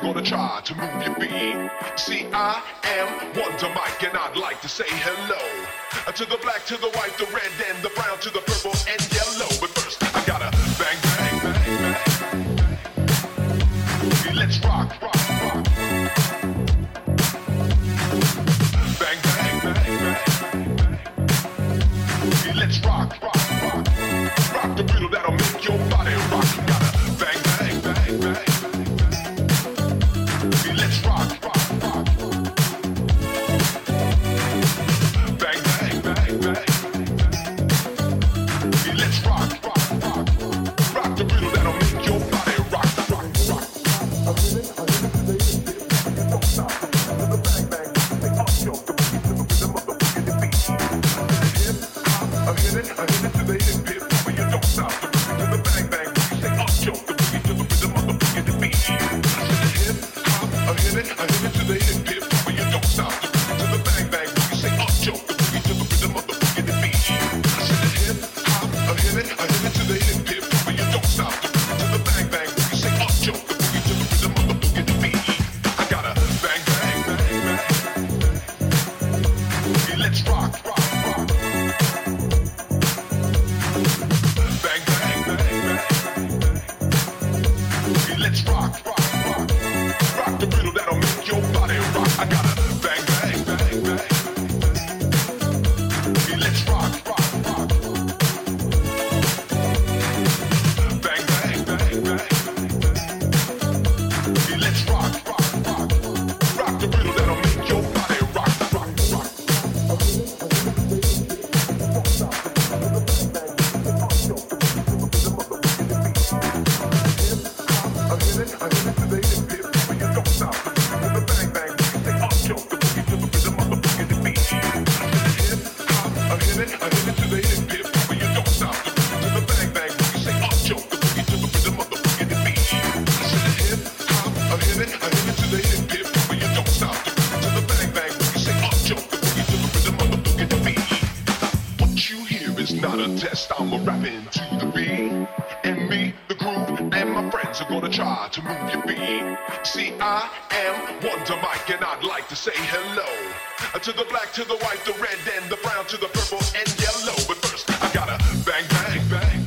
gonna try to move your feet. See, I am Wonder Mike, and I'd like to say hello uh, to the black, to the white, the red, and the brown, to the purple and yellow. But first, I gotta bang, bang, bang, bang. Let's rock, rock, rock. I'm a rapping to the beat. And me, the groove, and my friends are gonna try to move your beat. See, I am Wonder Mike, and I'd like to say hello uh, to the black, to the white, the red, and the brown, to the purple and yellow. But first, I gotta bang, bang, bang.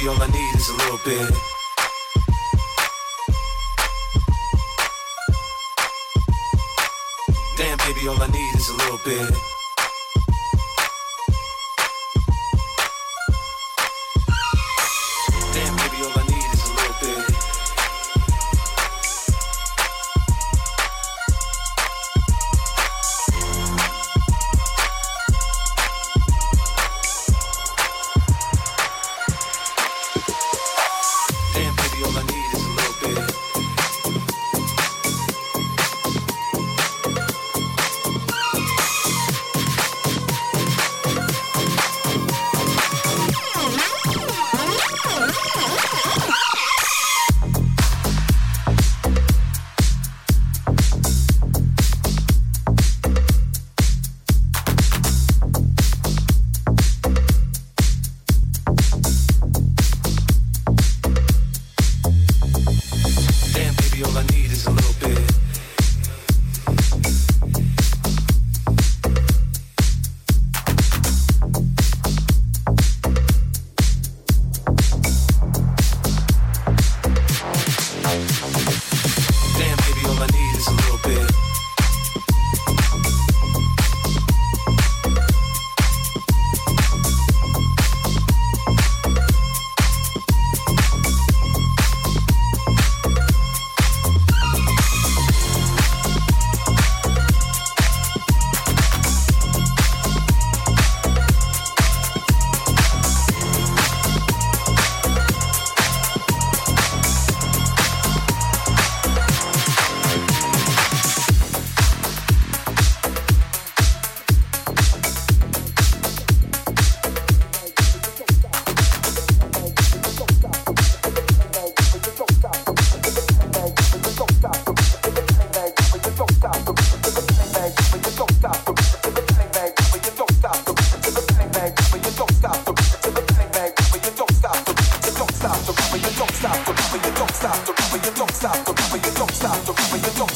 baby, all I need is a little bit. Damn, baby, all I need is a little bit.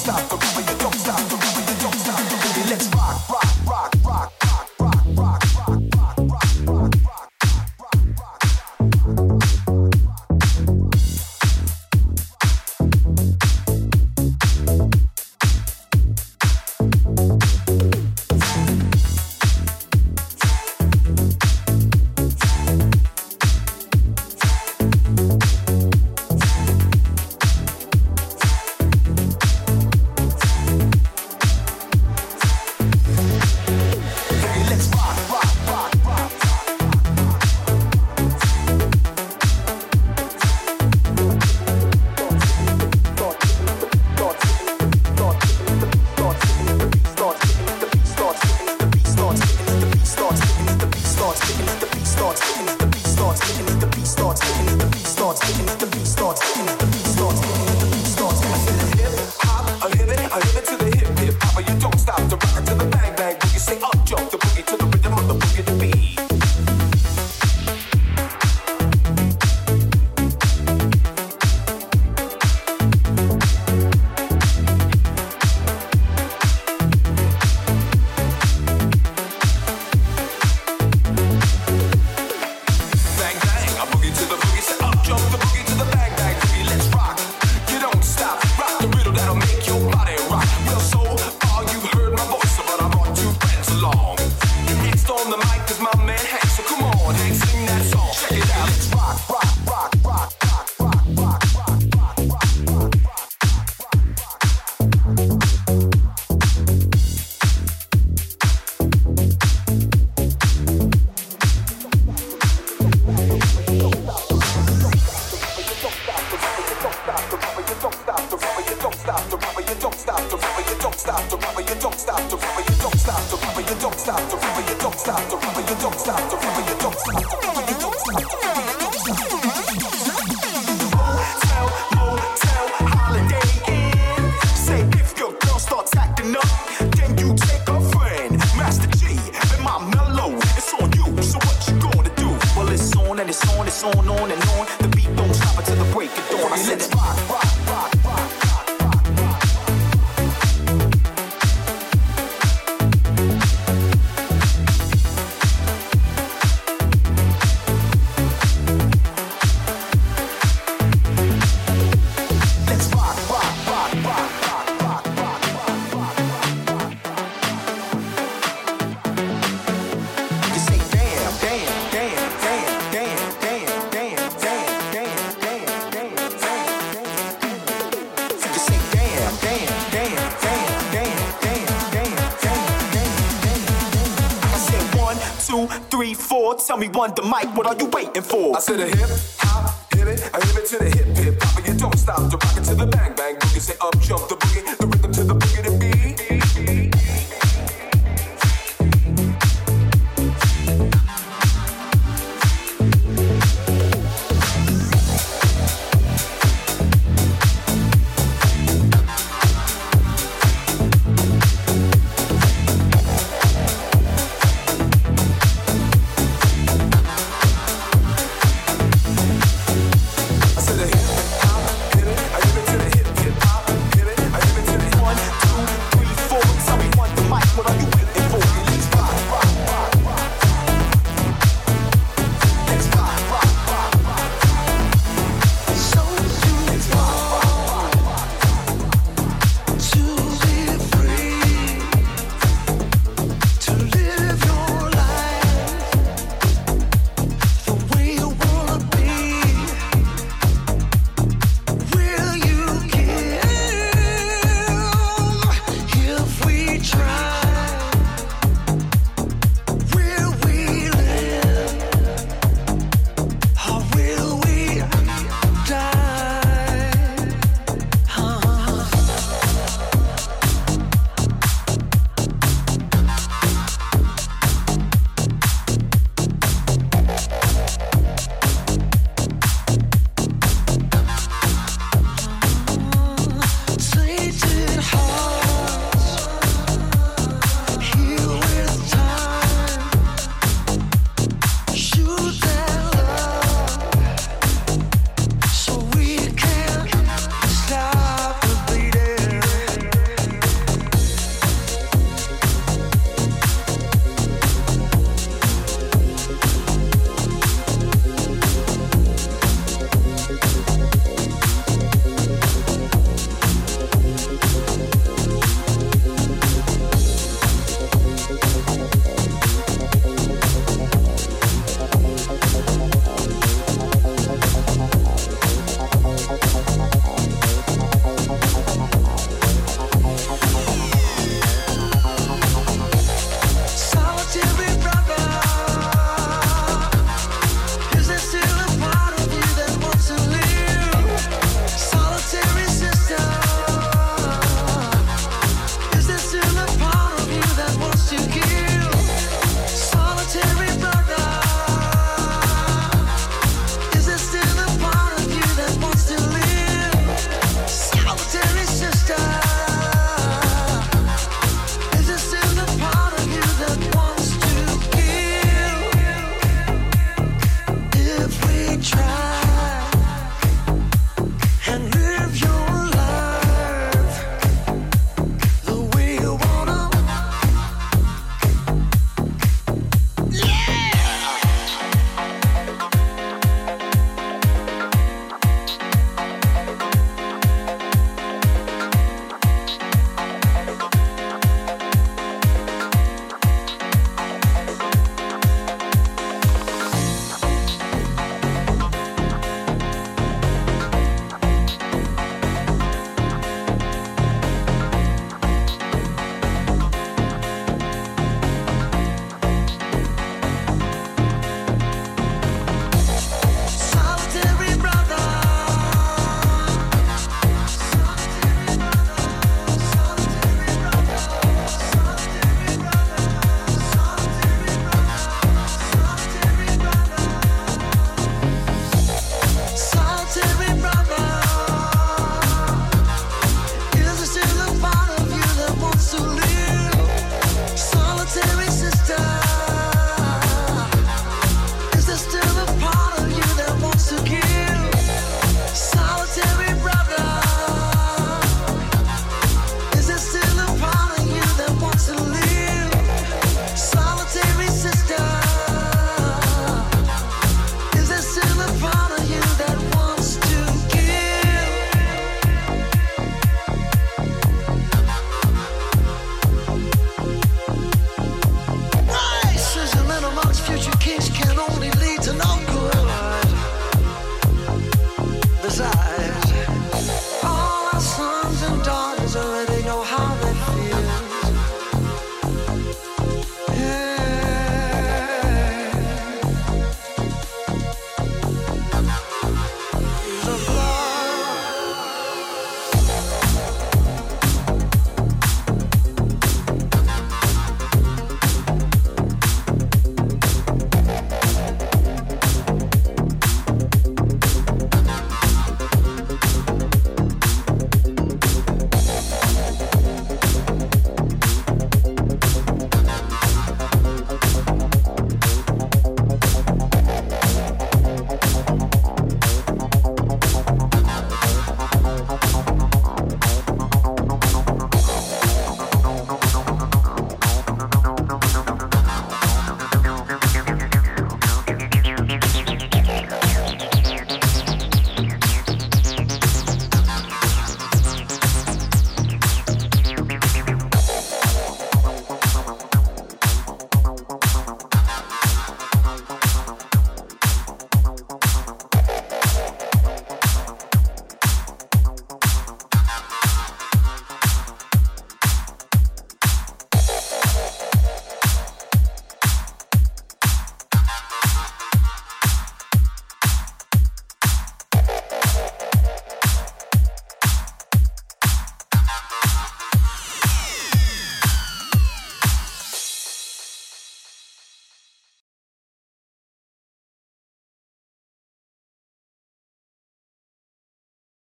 Tell I said a hip